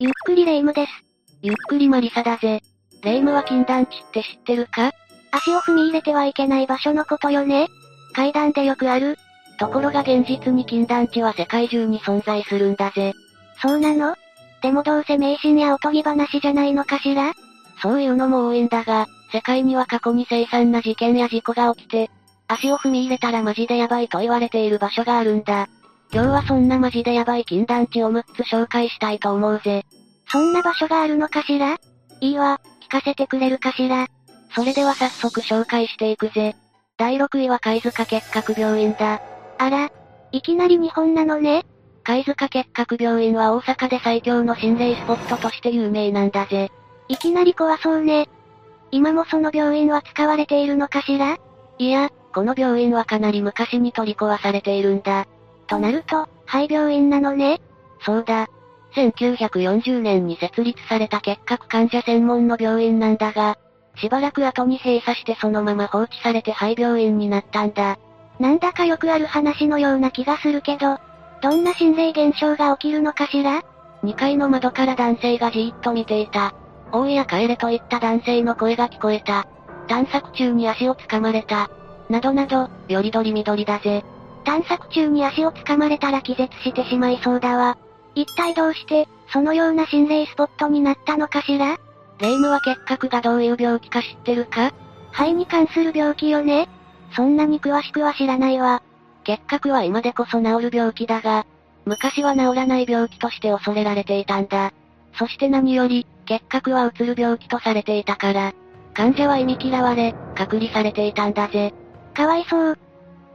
ゆっくりレ夢ムです。ゆっくりマリサだぜ。レ夢ムは禁断地って知ってるか？足を踏み入れてはいけない場所のことよね。階段でよくある。ところが現実に禁断地は世界中に存在するんだぜ。そうなの？でもどうせ迷信やおとぎ話じゃないのかしら？そういうのも多いんだが、世界には過去に凄惨な事件や事故が起きて、足を踏み入れたらマジでヤバいと言われている場所があるんだ。今日はそんなマジでヤバい禁断地を6つ紹介したいと思うぜ。そんな場所があるのかしら？いいわ、聞かせてくれるかしら。それでは早速紹介していくぜ。第6位は貝塚結核病院だ。あら、いきなり日本なのね。貝塚結核病院は大阪で最強の心霊スポットとして有名なんだぜ。いきなり怖そうね。今もその病院は使われているのかしら？いや、この病院はかなり昔に取り壊されているんだ。となると、廃病院なのね？そうだ。1940年に設立された結核患者専門の病院なんだが、しばらく後に閉鎖してそのまま放置されて廃病院になったんだ。なんだかよくある話のような気がするけど、どんな心霊現象が起きるのかしら ?2 階の窓から男性がじーっと見ていた。おいや帰れといった男性の声が聞こえた。探索中に足を掴まれた。などなど、よりどりみどりだぜ。探索中に足を掴まれたら気絶してしまいそうだわ。一体どうして、そのような心霊スポットになったのかしら？霊夢は結核がどういう病気か知ってるか？肺に関する病気よねそんなに詳しくは知らないわ。結核は今でこそ治る病気だが、昔は治らない病気として恐れられていたんだ。そして何より、結核はうつる病気とされていたから、患者は忌み嫌われ、隔離されていたんだぜ。かわいそう。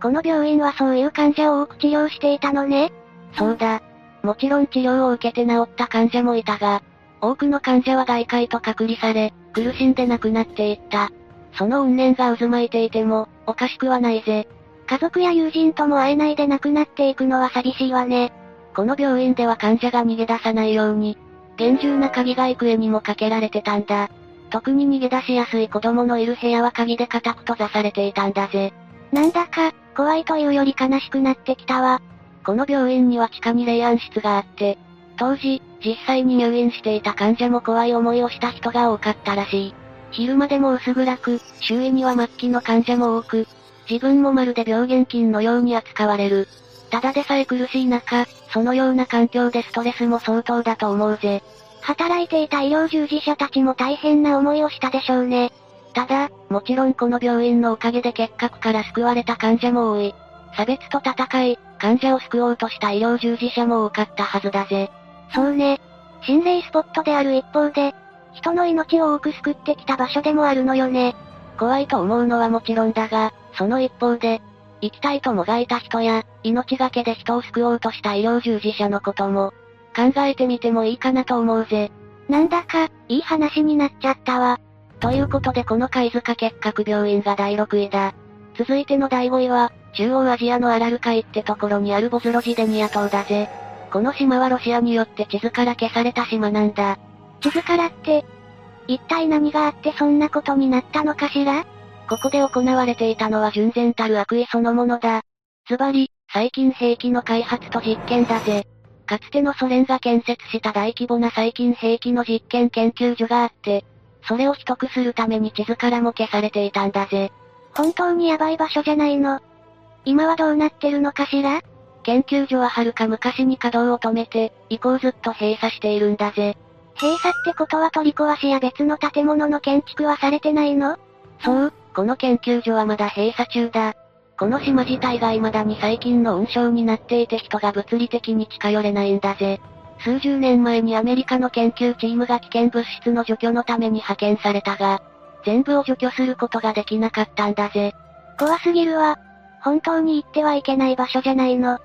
この病院はそういう患者を多く治療していたのね。そうだ。もちろん治療を受けて治った患者もいたが、多くの患者は外界と隔離され、苦しんで亡くなっていった。その怨念が渦巻いていても、おかしくはないぜ。家族や友人とも会えないで亡くなっていくのは寂しいわね。この病院では患者が逃げ出さないように、厳重な鍵が幾重にもかけられてたんだ。特に逃げ出しやすい子供のいる部屋は鍵で固く閉ざされていたんだぜ。なんだか、怖いというより悲しくなってきたわ。この病院には地下に霊安室があって、当時、実際に入院していた患者も怖い思いをした人が多かったらしい。昼間でも薄暗く、周囲には末期の患者も多く、自分もまるで病原菌のように扱われる。ただでさえ苦しい中、そのような環境でストレスも相当だと思うぜ。働いていた医療従事者たちも大変な思いをしたでしょうね。ただ、もちろんこの病院のおかげで結核から救われた患者も多い。差別と戦い、患者を救おうとした医療従事者も多かったはずだぜ。そうね。心霊スポットである一方で、人の命を多く救ってきた場所でもあるのよね。怖いと思うのはもちろんだが、その一方で、生きたいともがいた人や、命がけで人を救おうとした医療従事者のことも、考えてみてもいいかなと思うぜ。なんだか、いい話になっちゃったわ。ということでこの貝塚結核病院が第6位だ。続いての第5位は、中央アジアのアラル海ってところにあるボズロジデニア島だぜ。この島はロシアによって地図から消された島なんだ。地図からって、一体何があってそんなことになったのかしら？ここで行われていたのは純然たる悪意そのものだ。ズバリ、細菌兵器の開発と実験だぜ。かつてのソ連が建設した大規模な細菌兵器の実験研究所があって、それを取得するために地図からも消されていたんだぜ。本当にヤバい場所じゃないの。今はどうなってるのかしら？研究所は遥か昔に稼働を止めて、以降ずっと閉鎖しているんだぜ。閉鎖ってことは取り壊しや別の建物の建築はされてないの？そう、この研究所はまだ閉鎖中だ。この島自体が未だに最近の運床になっていて人が物理的に近寄れないんだぜ。数十年前にアメリカの研究チームが危険物質の除去のために派遣されたが、全部を除去することができなかったんだぜ。怖すぎるわ。本当に行ってはいけない場所じゃないの。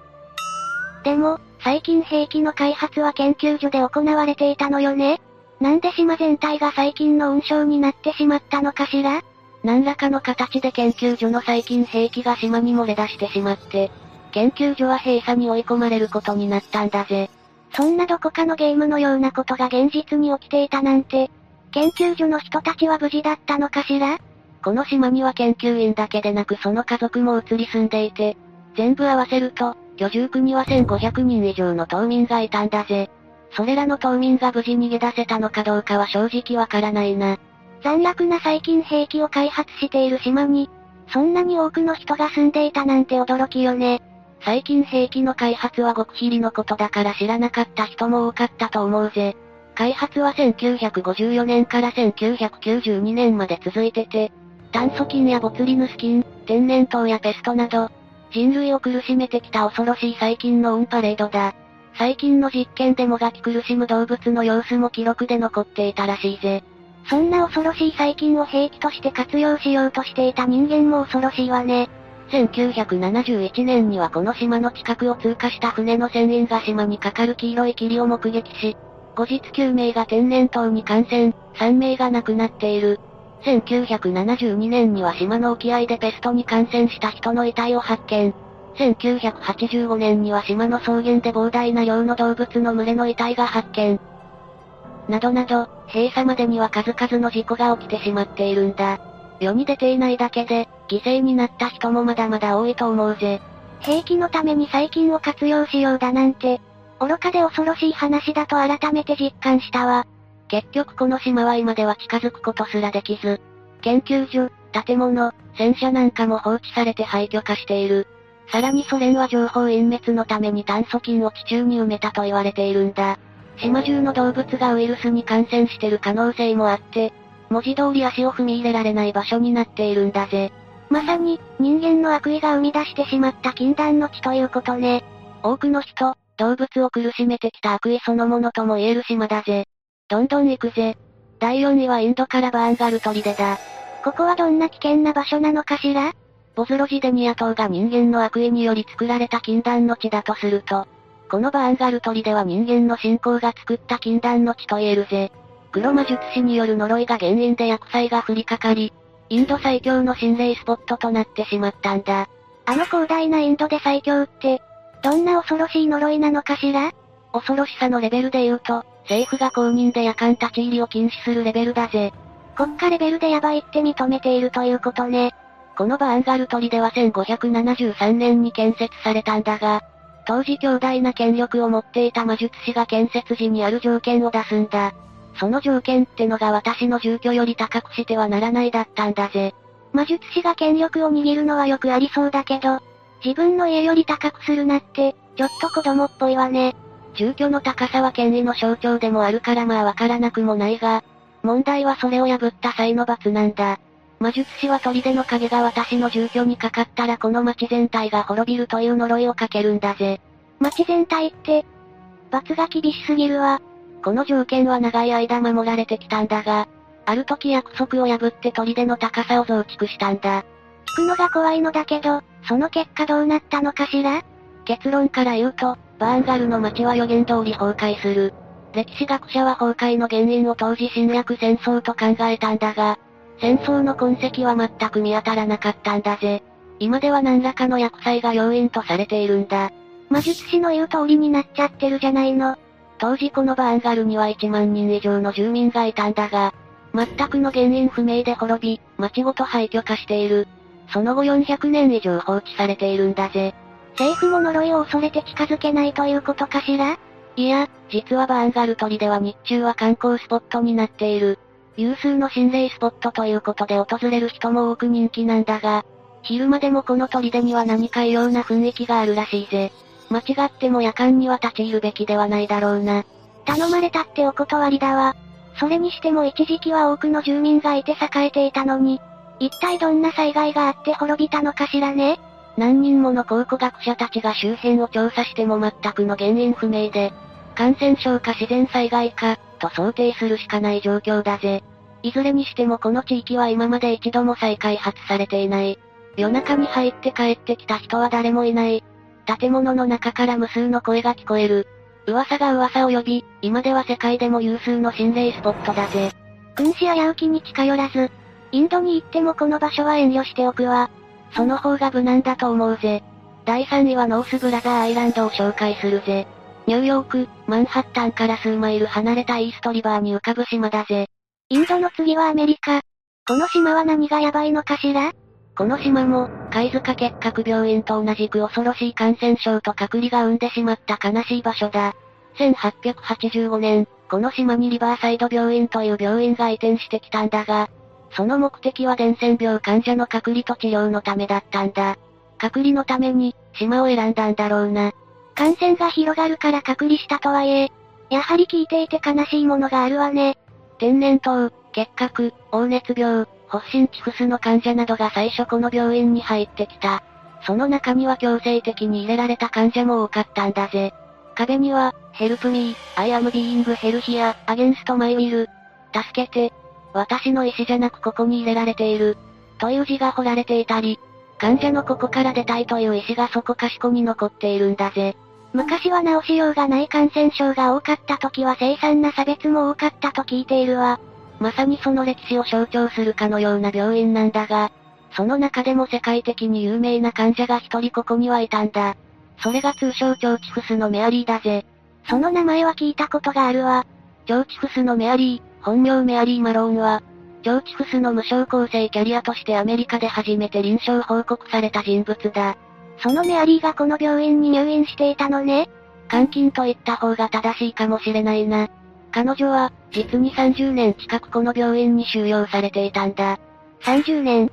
でも、最近兵器の開発は研究所で行われていたのよねなんで島全体が最近の運床になってしまったのかしら何らかの形で研究所の最近兵器が島に漏れ出してしまって、研究所は閉鎖に追い込まれることになったんだぜ。そんなどこかのゲームのようなことが現実に起きていたなんて、研究所の人たちは無事だったのかしら？この島には研究員だけでなくその家族も移り住んでいて、全部合わせると、居住区には1500人以上の島民がいたんだぜ。それらの島民が無事逃げ出せたのかどうかは正直わからないな。残虐な細菌兵器を開発している島に、そんなに多くの人が住んでいたなんて驚きよね。細菌兵器の開発は極秘裏のことだから知らなかった人も多かったと思うぜ。開発は1954年から1992年まで続いてて、炭疽菌やボツリヌス菌、天然痘やペストなど、人類を苦しめてきた恐ろしい細菌のオンパレードだ。最近の実験でもがき苦しむ動物の様子も記録で残っていたらしいぜ。そんな恐ろしい細菌を兵器として活用しようとしていた人間も恐ろしいわね。1971年にはこの島の近くを通過した船の船員が島にかかる黄色い霧を目撃し、後日9名が天然痘に感染、3名が亡くなっている。1972年には島の沖合でペストに感染した人の遺体を発見。1985年には島の草原で膨大な量の動物の群れの遺体が発見。などなど、閉鎖までには数々の事故が起きてしまっているんだ。世に出ていないだけで、犠牲になった人もまだまだ多いと思うぜ。兵器のために細菌を活用しようだなんて、愚かで恐ろしい話だと改めて実感したわ。結局この島は今では近づくことすらできず、研究所、建物、戦車なんかも放置されて廃墟化している。さらにソ連は情報隠滅のために炭疽菌を地中に埋めたと言われているんだ。島中の動物がウイルスに感染してる可能性もあって、文字通り足を踏み入れられない場所になっているんだぜ。まさに、人間の悪意が生み出してしまった禁断の地ということね。多くの人、動物を苦しめてきた悪意そのものとも言える島だぜ。どんどん行くぜ。第4位はインドからバーンガル砦だ。ここはどんな危険な場所なのかしら？ボズロジデニア島が人間の悪意により作られた禁断の地だとすると、このバーンガル砦は人間の信仰が作った禁断の地と言えるぜ。黒魔術師による呪いが原因で薬剤が降りかかり、インド最強の心霊スポットとなってしまったんだ。あの広大なインドで最強って、どんな恐ろしい呪いなのかしら？恐ろしさのレベルで言うと、政府が公認で夜間立ち入りを禁止するレベルだぜ。国家レベルでヤバいって認めているということね。このバーンガル砦は1573年に建設されたんだが、当時強大な権力を持っていた魔術師が建設時にある条件を出すんだ。その条件ってのが私の住居より高くしてはならないだったんだぜ。魔術師が権力を握るのはよくありそうだけど、自分の家より高くするなって、ちょっと子供っぽいわね。住居の高さは権威の象徴でもあるからまあわからなくもないが、問題はそれを破った際の罰なんだ。魔術師は砦の影が私の住居にかかったらこの町全体が滅びるという呪いをかけるんだぜ。町全体って、罰が厳しすぎるわ。この条件は長い間守られてきたんだが、ある時約束を破って砦の高さを増築したんだ。聞くのが怖いのだけど、その結果どうなったのかしら？結論から言うと、バーンガルの街は予言通り崩壊する。歴史学者は崩壊の原因を当時侵略戦争と考えたんだが、戦争の痕跡は全く見当たらなかったんだぜ。今では何らかの薬剤が要因とされているんだ。魔術師の言う通りになっちゃってるじゃないの。当時このバーンガルには1万人以上の住民がいたんだが、全くの原因不明で滅び、町ごと廃墟化している。その後400年以上放置されているんだぜ。政府も呪いを恐れて近づけないということかしら？いや、実はバーンガル砦では日中は観光スポットになっている。有数の心霊スポットということで訪れる人も多く人気なんだが、昼間でもこの砦には何か異様な雰囲気があるらしいぜ。間違っても夜間には立ち入るべきではないだろうな。頼まれたってお断りだわ。それにしても一時期は多くの住民がいて栄えていたのに、一体どんな災害があって滅びたのかしらね何人もの考古学者たちが周辺を調査しても全くの原因不明で、感染症か自然災害か、と想定するしかない状況だぜ。いずれにしてもこの地域は今まで一度も再開発されていない。夜中に入って帰ってきた人は誰もいない。建物の中から無数の声が聞こえる。噂が噂を呼び、今では世界でも有数の心霊スポットだぜ。君子危うきに近寄らず、インドに行ってもこの場所は遠慮しておくわ。その方が無難だと思うぜ。第3位はノースブラザーアイランドを紹介するぜ。ニューヨーク、マンハッタンから数マイル離れたイーストリバーに浮かぶ島だぜ。インドの次はアメリカ。この島は何がヤバいのかしら？この島も、貝塚結核病院と同じく恐ろしい感染症と隔離が生んでしまった悲しい場所だ。1885年、この島にリバーサイド病院という病院が移転してきたんだが、その目的は伝染病患者の隔離と治療のためだったんだ。隔離のために、島を選んだんだろうな。感染が広がるから隔離したとはいえ、やはり聞いていて悲しいものがあるわね。天然痘、結核、黄熱病、発疹チフスの患者などが最初この病院に入ってきた。その中には強制的に入れられた患者も多かったんだぜ。壁には、Help me, I am being healthier, against my will. 助けて。私の意思じゃなくここに入れられている。という字が彫られていたり、患者のここから出たいという意思がそこかしこに残っているんだぜ。昔は治しようがない感染症が多かった時は凄惨な差別も多かったと聞いているわ。まさにその歴史を象徴するかのような病院なんだが、その中でも世界的に有名な患者が一人ここにはいたんだ。それが通称チョーチフスのメアリーだぜ。その名前は聞いたことがあるわ。チョーチフスのメアリー、本名メアリー・マローンは、チョーチフスの無償構成キャリアとしてアメリカで初めて臨床報告された人物だ。そのメアリーがこの病院に入院していたのね。監禁と言った方が正しいかもしれないな。彼女は、実に30年近くこの病院に収容されていたんだ。30年？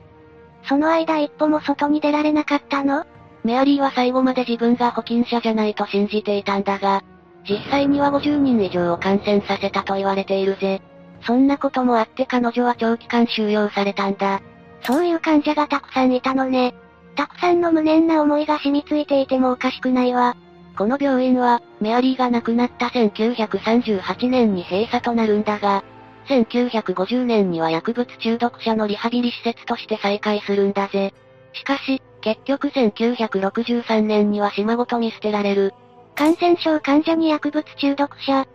その間一歩も外に出られなかったの？メアリーは最後まで自分が保菌者じゃないと信じていたんだが、実際には50人以上を感染させたと言われているぜ。そんなこともあって彼女は長期間収容されたんだ。そういう患者がたくさんいたのね。たくさんの無念な思いが染みついていてもおかしくないわ。この病院は、メアリーが亡くなった1938年に閉鎖となるんだが、1950年には薬物中毒者のリハビリ施設として再開するんだぜ。しかし、結局1963年には島ごと見捨てられる。感染症患者に薬物中毒者。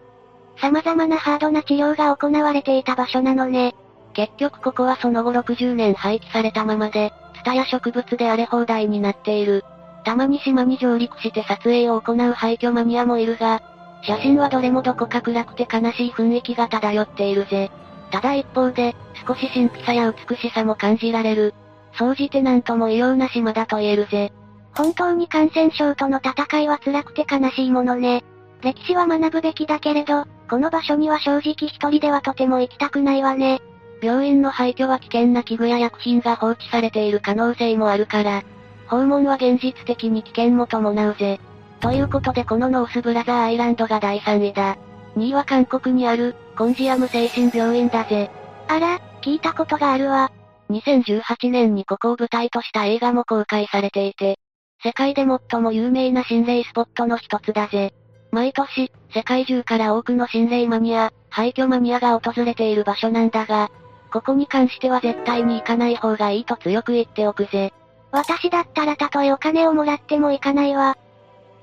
様々なハードな治療が行われていた場所なのね。結局ここはその後60年廃棄されたままで、ツタや植物で荒れ放題になっている。たまに島に上陸して撮影を行う廃墟マニアもいるが、写真はどれもどこか暗くて悲しい雰囲気が漂っているぜ。ただ一方で、少し神秘さや美しさも感じられる。総じてなんとも異様な島だと言えるぜ。本当に感染症との戦いは辛くて悲しいものね。歴史は学ぶべきだけれど、この場所には正直一人ではとても行きたくないわね。病院の廃墟は危険な器具や薬品が放置されている可能性もあるから、訪問は現実的に危険も伴うぜ。ということでこのノースブラザーアイランドが第3位だ。2位は韓国にある、コンジアム精神病院だぜ。あら、聞いたことがあるわ。2018年にここを舞台とした映画も公開されていて、世界で最も有名な心霊スポットの一つだぜ。毎年、世界中から多くの心霊マニア、廃墟マニアが訪れている場所なんだが、ここに関しては絶対に行かない方がいいと強く言っておくぜ。私だったらたとえお金をもらっても行かないわ。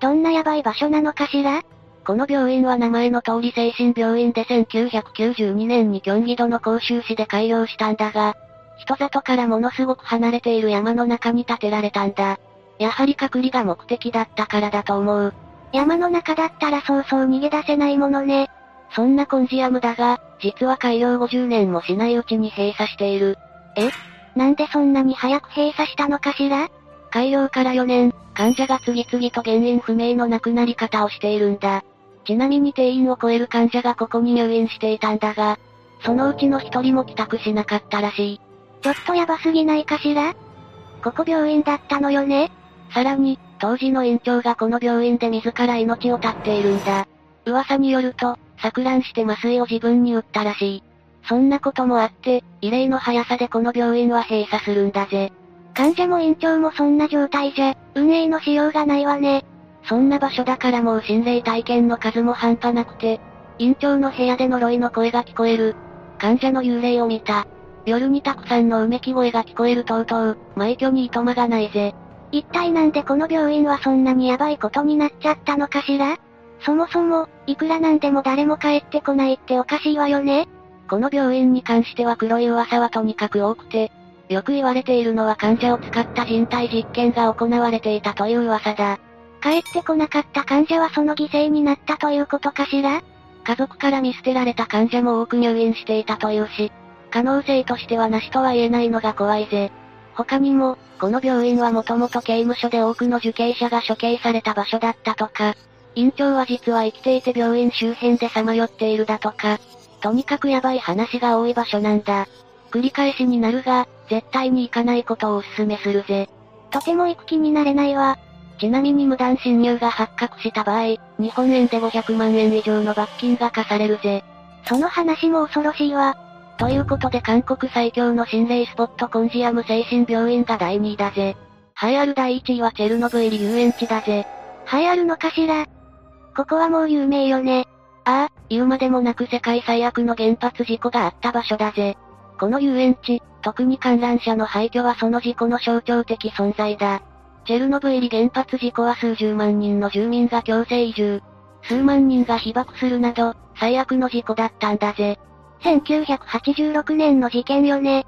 どんなヤバい場所なのかしら？この病院は名前の通り精神病院で1992年にキョンギドの甲州市で開業したんだが、人里からものすごく離れている山の中に建てられたんだ。やはり隔離が目的だったからだと思う。山の中だったらそうそう逃げ出せないものね。そんなコンジアムだが、実は開業50年もしないうちに閉鎖している。え？なんでそんなに早く閉鎖したのかしら？開業から4年、患者が次々と原因不明の亡くなり方をしているんだ。ちなみに定員を超える患者がここに入院していたんだが、そのうちの一人も帰宅しなかったらしい。ちょっとヤバすぎないかしら？ここ病院だったのよね？さらに、当時の院長がこの病院で自ら命を絶っているんだ。噂によると、錯乱して麻酔を自分に打ったらしい。そんなこともあって、異例の速さでこの病院は閉鎖するんだぜ。患者も院長もそんな状態じゃ、運営のしようがないわね。そんな場所だからもう心霊体験の数も半端なくて、院長の部屋で呪いの声が聞こえる。患者の幽霊を見た。夜にたくさんのうめき声が聞こえるとうとう、埋居にいとまがないぜ。一体なんでこの病院はそんなにヤバいことになっちゃったのかしら？そもそも、いくらなんでも誰も帰ってこないっておかしいわよねこの病院に関しては黒い噂はとにかく多くて、よく言われているのは患者を使った人体実験が行われていたという噂だ。帰ってこなかった患者はその犠牲になったということかしら？家族から見捨てられた患者も多く入院していたというし、可能性としてはなしとは言えないのが怖いぜ。他にも、この病院はもともと刑務所で多くの受刑者が処刑された場所だったとか、院長は実は生きていて病院周辺でさまよっているだとか。とにかくヤバい話が多い場所なんだ。繰り返しになるが、絶対に行かないことをお勧めするぜ。とても行く気になれないわ。ちなみに無断侵入が発覚した場合、日本円で500万円以上の罰金が課されるぜ。その話も恐ろしいわ。ということで韓国最強の心霊スポットコンジアム精神病院が第2位だぜ。栄えある第1位はチェルノブイリ遊園地だぜ。栄えあるのかしら？ここはもう有名よね。ああ、言うまでもなく世界最悪の原発事故があった場所だぜ。この遊園地、特に観覧車の廃墟はその事故の象徴的存在だ。チェルノブイリ原発事故は数十万人の住民が強制移住。数万人が被爆するなど、最悪の事故だったんだぜ。1986年の事件よね。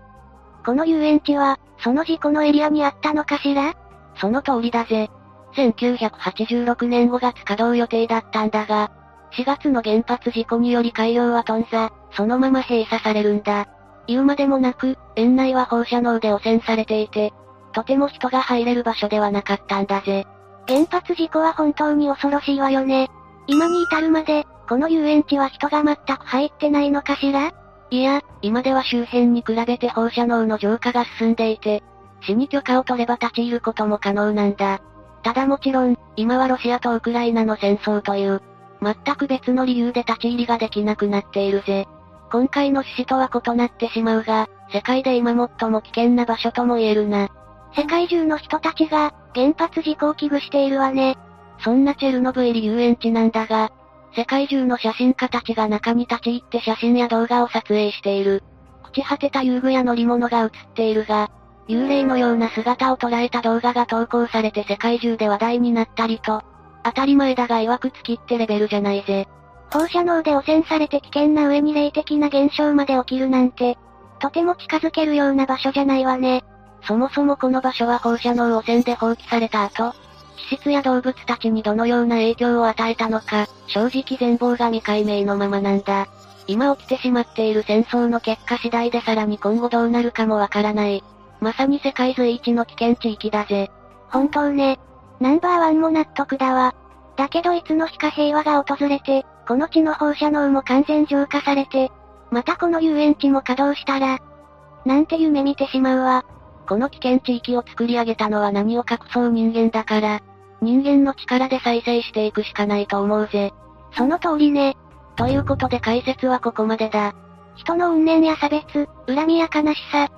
この遊園地は、その事故のエリアにあったのかしら？その通りだぜ。1986年5月稼働予定だったんだが、4月の原発事故により海洋は頓挫、そのまま閉鎖されるんだ。言うまでもなく、園内は放射能で汚染されていて、とても人が入れる場所ではなかったんだぜ。原発事故は本当に恐ろしいわよね。今に至るまで、この遊園地は人が全く入ってないのかしら？いや、今では周辺に比べて放射能の浄化が進んでいて、市に許可を取れば立ち入ることも可能なんだ。ただもちろん、今はロシアとウクライナの戦争という、全く別の理由で立ち入りができなくなっているぜ。今回の趣旨とは異なってしまうが、世界で今最も危険な場所とも言えるな。世界中の人たちが、原発事故を危惧しているわね。そんなチェルノブイリ遊園地なんだが、世界中の写真家たちが中に立ち入って写真や動画を撮影している。朽ち果てた遊具や乗り物が映っているが、幽霊のような姿を捉えた動画が投稿されて世界中で話題になったりと、当たり前だが曰くつきってレベルじゃないぜ。放射能で汚染されて危険な上に霊的な現象まで起きるなんて、とても近づけるような場所じゃないわね。そもそもこの場所は放射能汚染で放棄された後、地質や動物たちにどのような影響を与えたのか、正直全貌が未解明のままなんだ。今起きてしまっている戦争の結果次第でさらに今後どうなるかもわからない。まさに世界随一の危険地域だぜ。本当ね。ナンバーワンも納得だわ。だけどいつの日か平和が訪れて、この地の放射能も完全浄化されて、またこの遊園地も稼働したら、なんて夢見てしまうわ。この危険地域を作り上げたのは何を隠そう人間だから、人間の力で再生していくしかないと思うぜ。その通りね。ということで解説はここまでだ。人の怨念や差別、恨みや悲しさ、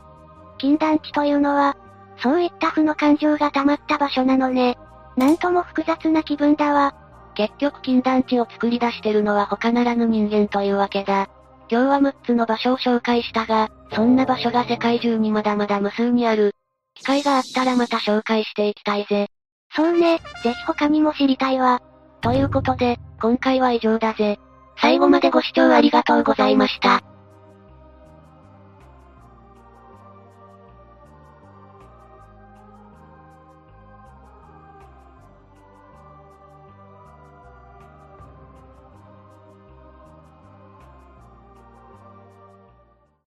禁断地というのは、そういった負の感情が溜まった場所なのね。なんとも複雑な気分だわ。結局禁断地を作り出してるのは他ならぬ人間というわけだ。今日は6つの場所を紹介したが、そんな場所が世界中にまだまだ無数にある。機会があったらまた紹介していきたいぜ。そうね、ぜひ他にも知りたいわ。ということで、今回は以上だぜ。最後までご視聴ありがとうございました。